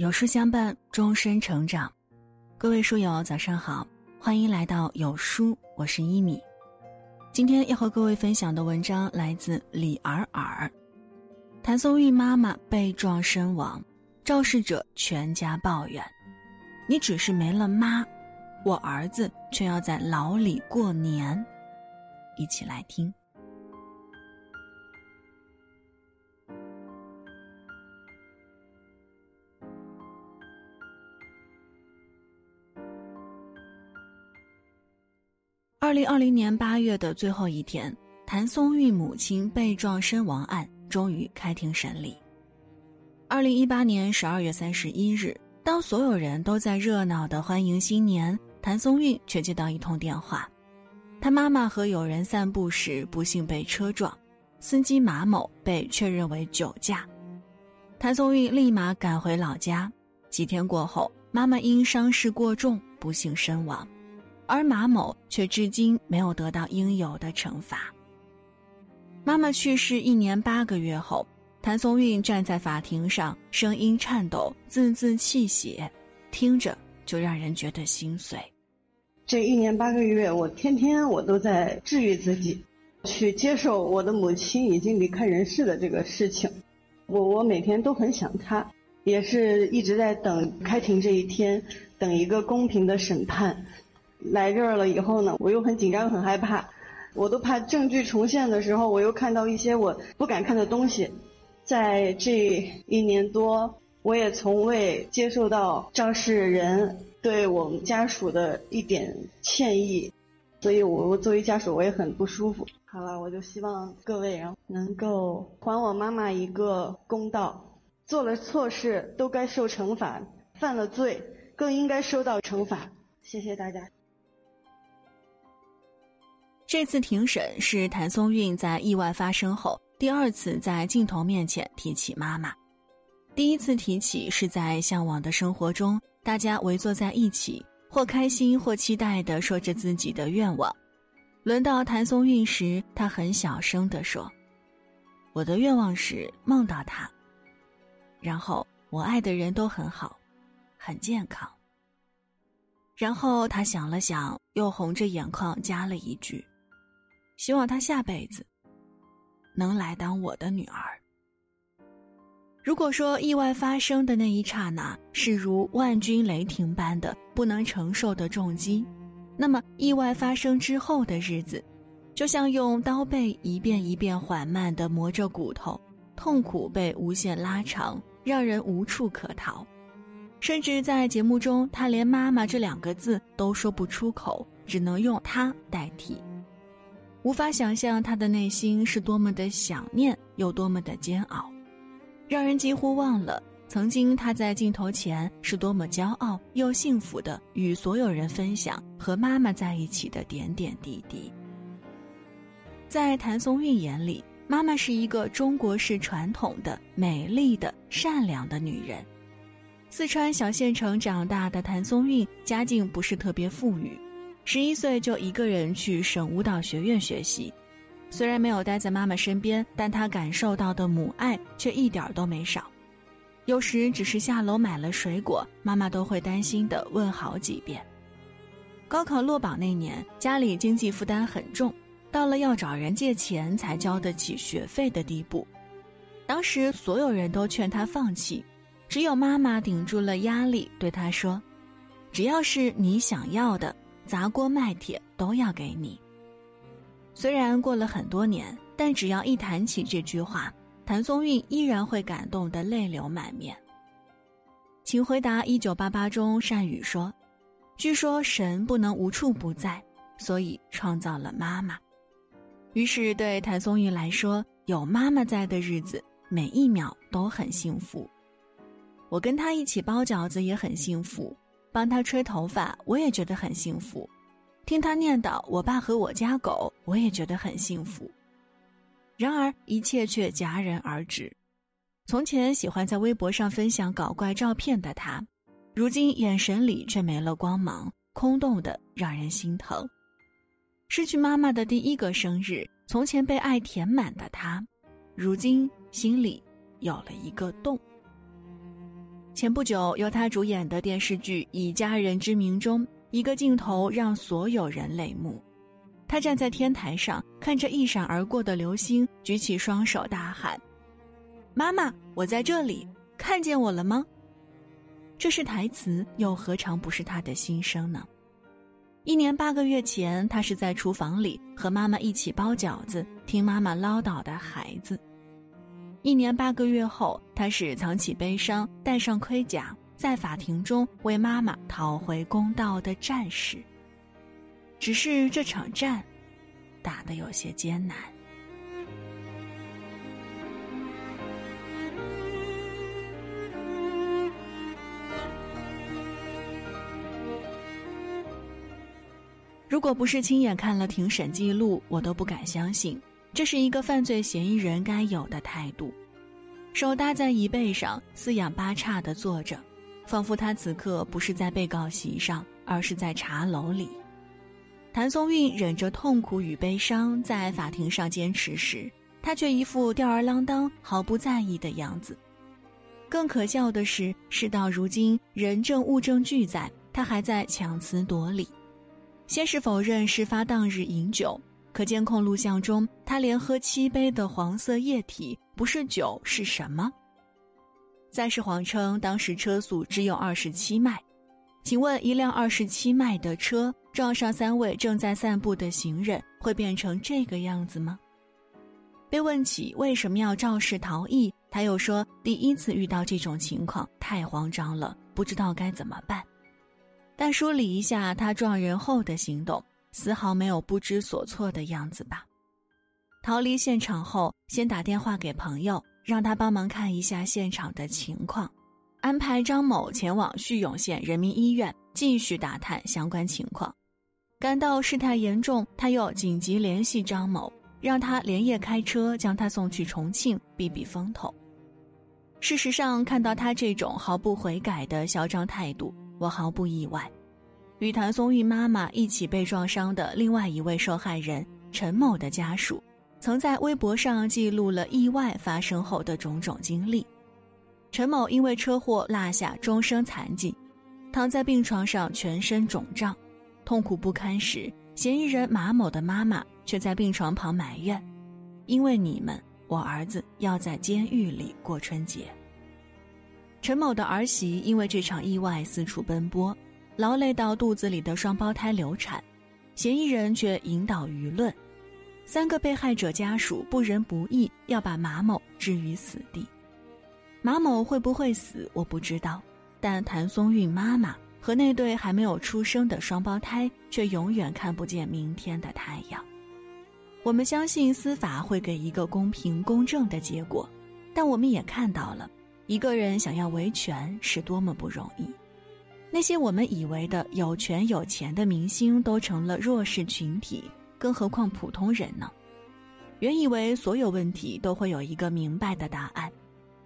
有书相伴，终身成长。各位书友，早上好，欢迎来到有书，我是一米。今天要和各位分享的文章来自李尔尔。谭松韵妈妈被撞身亡，肇事者全家抱怨：“你只是没了妈，我儿子却要在牢里过年。”一起来听。二零二零年八月的最后一天，谭松韵母亲被撞身亡案终于开庭审理。二零一八年十二月三十一日，当所有人都在热闹的欢迎新年，谭松韵却接到一通电话，她妈妈和友人散步时不幸被车撞，司机马某被确认为酒驾。谭松韵立马赶回老家，几天过后，妈妈因伤势过重不幸身亡。而马某却至今没有得到应有的惩罚。妈妈去世一年八个月后，谭松韵站在法庭上，声音颤抖，字字泣血，听着就让人觉得心碎。这一年八个月，我天天我都在治愈自己，去接受我的母亲已经离开人世的这个事情。我我每天都很想她，也是一直在等开庭这一天，等一个公平的审判。来这儿了以后呢，我又很紧张，很害怕，我都怕证据重现的时候，我又看到一些我不敢看的东西。在这一年多，我也从未接受到肇事人对我们家属的一点歉意，所以我我作为家属，我也很不舒服。好了，我就希望各位然后能够还我妈妈一个公道，做了错事都该受惩罚，犯了罪更应该受到惩罚。谢谢大家。这次庭审是谭松韵在意外发生后第二次在镜头面前提起妈妈。第一次提起是在向往的生活中，大家围坐在一起，或开心或期待的说着自己的愿望。轮到谭松韵时，她很小声的说：“我的愿望是梦到他。然后我爱的人都很好，很健康。”然后他想了想，又红着眼眶加了一句。希望她下辈子能来当我的女儿。如果说意外发生的那一刹那是如万钧雷霆般的不能承受的重击，那么意外发生之后的日子，就像用刀背一遍一遍缓慢的磨着骨头，痛苦被无限拉长，让人无处可逃。甚至在节目中，他连“妈妈”这两个字都说不出口，只能用“他”代替。无法想象他的内心是多么的想念，有多么的煎熬，让人几乎忘了曾经他在镜头前是多么骄傲又幸福的，与所有人分享和妈妈在一起的点点滴滴。在谭松韵眼里，妈妈是一个中国式传统的美丽的、善良的女人。四川小县城长大的谭松韵，家境不是特别富裕。十一岁就一个人去省舞蹈学院学习，虽然没有待在妈妈身边，但她感受到的母爱却一点都没少。有时只是下楼买了水果，妈妈都会担心的问好几遍。高考落榜那年，家里经济负担很重，到了要找人借钱才交得起学费的地步。当时所有人都劝她放弃，只有妈妈顶住了压力，对她说：“只要是你想要的。”砸锅卖铁都要给你。虽然过了很多年，但只要一谈起这句话，谭松韵依然会感动得泪流满面。请回答：一九八八中善宇说：“据说神不能无处不在，所以创造了妈妈。于是对谭松韵来说，有妈妈在的日子，每一秒都很幸福。我跟他一起包饺子也很幸福。”帮他吹头发，我也觉得很幸福；听他念叨我爸和我家狗，我也觉得很幸福。然而，一切却戛然而止。从前喜欢在微博上分享搞怪照片的他，如今眼神里却没了光芒，空洞的让人心疼。失去妈妈的第一个生日，从前被爱填满的他，如今心里有了一个洞。前不久，由他主演的电视剧《以家人之名》中，一个镜头让所有人泪目。他站在天台上，看着一闪而过的流星，举起双手大喊：“妈妈，我在这里，看见我了吗？”这是台词，又何尝不是他的心声呢？一年八个月前，他是在厨房里和妈妈一起包饺子，听妈妈唠叨的孩子。一年八个月后，他是藏起悲伤、戴上盔甲，在法庭中为妈妈讨回公道的战士。只是这场战，打得有些艰难。如果不是亲眼看了庭审记录，我都不敢相信。这是一个犯罪嫌疑人该有的态度，手搭在椅背上，四仰八叉地坐着，仿佛他此刻不是在被告席上，而是在茶楼里。谭松韵忍着痛苦与悲伤，在法庭上坚持时，他却一副吊儿郎当、毫不在意的样子。更可笑的是，事到如今，人证物证俱在，他还在强词夺理，先是否认事发当日饮酒。可监控录像中，他连喝七杯的黄色液体，不是酒是什么？再是谎称当时车速只有二十七迈，请问一辆二十七迈的车撞上三位正在散步的行人，会变成这个样子吗？被问起为什么要肇事逃逸，他又说第一次遇到这种情况太慌张了，不知道该怎么办。但梳理一下他撞人后的行动。丝毫没有不知所措的样子吧？逃离现场后，先打电话给朋友，让他帮忙看一下现场的情况，安排张某前往叙永县人民医院继续打探相关情况。感到事态严重，他又紧急联系张某，让他连夜开车将他送去重庆避避风头。事实上，看到他这种毫不悔改的嚣张态度，我毫不意外。与谭松韵妈妈一起被撞伤的另外一位受害人陈某的家属，曾在微博上记录了意外发生后的种种经历。陈某因为车祸落下终生残疾，躺在病床上全身肿胀，痛苦不堪时，嫌疑人马某的妈妈却在病床旁埋怨：“因为你们，我儿子要在监狱里过春节。”陈某的儿媳因为这场意外四处奔波。劳累到肚子里的双胞胎流产，嫌疑人却引导舆论，三个被害者家属不仁不义，要把马某置于死地。马某会不会死，我不知道，但谭松韵妈妈和那对还没有出生的双胞胎却永远看不见明天的太阳。我们相信司法会给一个公平公正的结果，但我们也看到了，一个人想要维权是多么不容易。那些我们以为的有权有钱的明星都成了弱势群体，更何况普通人呢？原以为所有问题都会有一个明白的答案，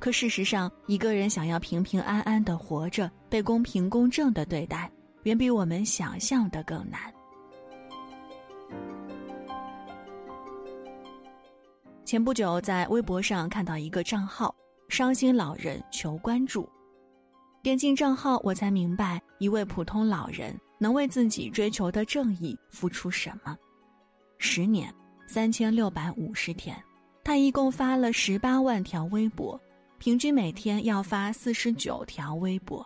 可事实上，一个人想要平平安安的活着，被公平公正的对待，远比我们想象的更难。前不久在微博上看到一个账号“伤心老人求关注”。点进账号，我才明白一位普通老人能为自己追求的正义付出什么。十年，三千六百五十天，他一共发了十八万条微博，平均每天要发四十九条微博，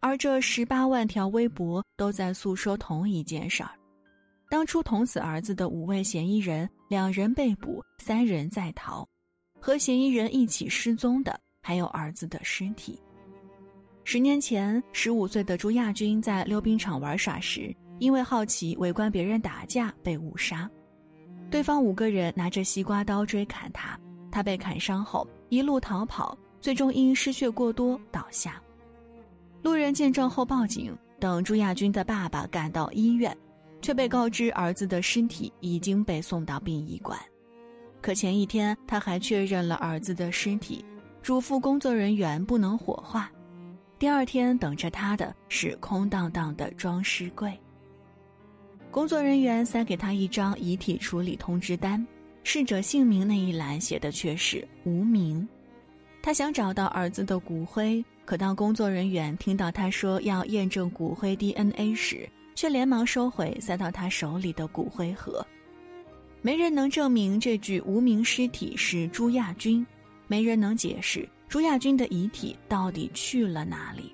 而这十八万条微博都在诉说同一件事儿：当初捅死儿子的五位嫌疑人，两人被捕，三人在逃，和嫌疑人一起失踪的还有儿子的尸体。十年前，十五岁的朱亚军在溜冰场玩耍时，因为好奇围观别人打架被误杀。对方五个人拿着西瓜刀追砍他，他被砍伤后一路逃跑，最终因失血过多倒下。路人见状后报警，等朱亚军的爸爸赶到医院，却被告知儿子的尸体已经被送到殡仪馆。可前一天他还确认了儿子的尸体，嘱咐工作人员不能火化。第二天等着他的是空荡荡的装尸柜。工作人员塞给他一张遗体处理通知单，逝者姓名那一栏写的却是无名。他想找到儿子的骨灰，可当工作人员听到他说要验证骨灰 DNA 时，却连忙收回塞到他手里的骨灰盒。没人能证明这具无名尸体是朱亚军，没人能解释朱亚军的遗体到底去了哪里。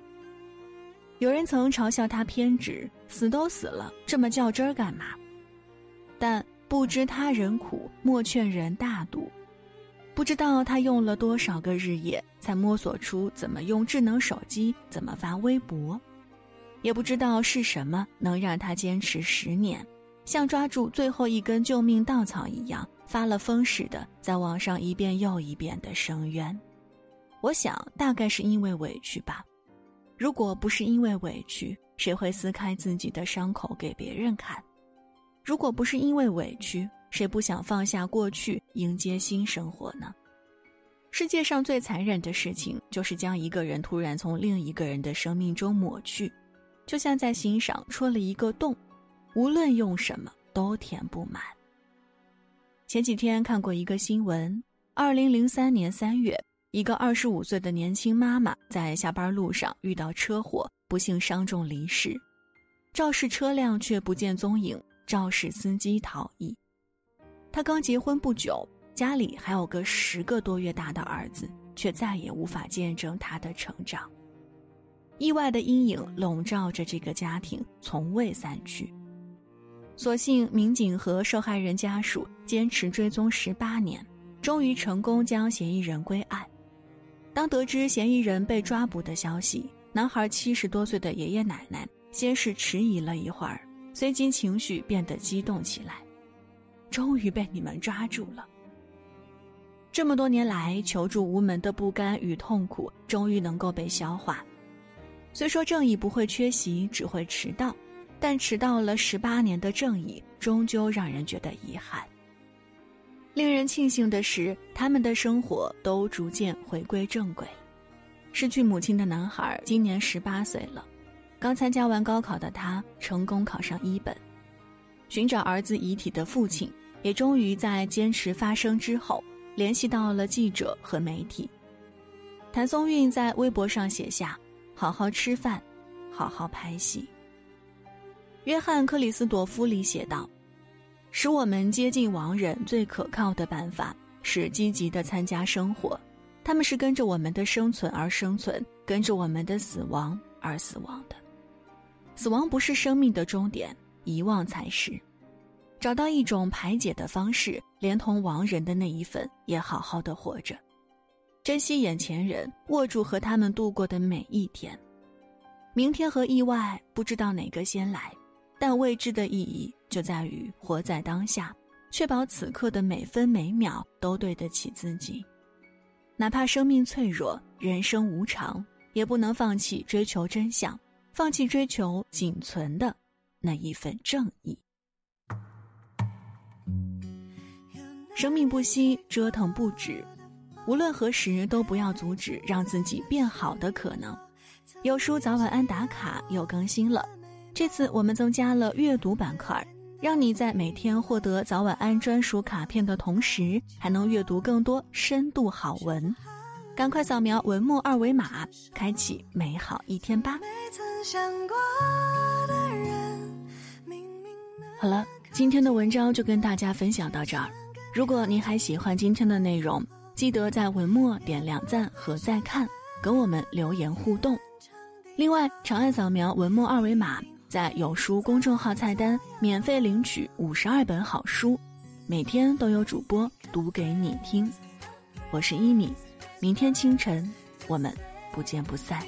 有人曾嘲笑他偏执，死都死了，这么较真儿干嘛？但不知他人苦，莫劝人大度。不知道他用了多少个日夜，才摸索出怎么用智能手机，怎么发微博。也不知道是什么能让他坚持十年，像抓住最后一根救命稻草一样，发了疯似的在网上一遍又一遍的声冤。我想，大概是因为委屈吧。如果不是因为委屈，谁会撕开自己的伤口给别人看？如果不是因为委屈，谁不想放下过去，迎接新生活呢？世界上最残忍的事情，就是将一个人突然从另一个人的生命中抹去，就像在心上戳了一个洞，无论用什么都填不满。前几天看过一个新闻，二零零三年三月。一个二十五岁的年轻妈妈在下班路上遇到车祸，不幸伤重离世。肇事车辆却不见踪影，肇事司机逃逸。她刚结婚不久，家里还有个十个多月大的儿子，却再也无法见证他的成长。意外的阴影笼罩着这个家庭，从未散去。所幸民警和受害人家属坚持追踪十八年，终于成功将嫌疑人归案。当得知嫌疑人被抓捕的消息，男孩七十多岁的爷爷奶奶先是迟疑了一会儿，随即情绪变得激动起来。终于被你们抓住了！这么多年来求助无门的不甘与痛苦，终于能够被消化。虽说正义不会缺席，只会迟到，但迟到了十八年的正义，终究让人觉得遗憾。令人庆幸的是，他们的生活都逐渐回归正轨。失去母亲的男孩今年十八岁了，刚参加完高考的他成功考上一本。寻找儿子遗体的父亲也终于在坚持发声之后，联系到了记者和媒体。谭松韵在微博上写下：“好好吃饭，好好拍戏。”约翰·克里斯朵夫里写道。使我们接近亡人最可靠的办法是积极的参加生活，他们是跟着我们的生存而生存，跟着我们的死亡而死亡的。死亡不是生命的终点，遗忘才是。找到一种排解的方式，连同亡人的那一份，也好好的活着，珍惜眼前人，握住和他们度过的每一天。明天和意外，不知道哪个先来。但未知的意义就在于活在当下，确保此刻的每分每秒都对得起自己。哪怕生命脆弱，人生无常，也不能放弃追求真相，放弃追求仅存的那一份正义。生命不息，折腾不止，无论何时都不要阻止让自己变好的可能。有书早晚安打卡又更新了。这次我们增加了阅读板块，让你在每天获得早晚安专属卡片的同时，还能阅读更多深度好文。赶快扫描文末二维码，开启美好一天吧。好了，今天的文章就跟大家分享到这儿。如果您还喜欢今天的内容，记得在文末点亮赞和再看，跟我们留言互动。另外，长按扫描文末二维码。在有书公众号菜单免费领取五十二本好书，每天都有主播读给你听。我是一米，明天清晨我们不见不散。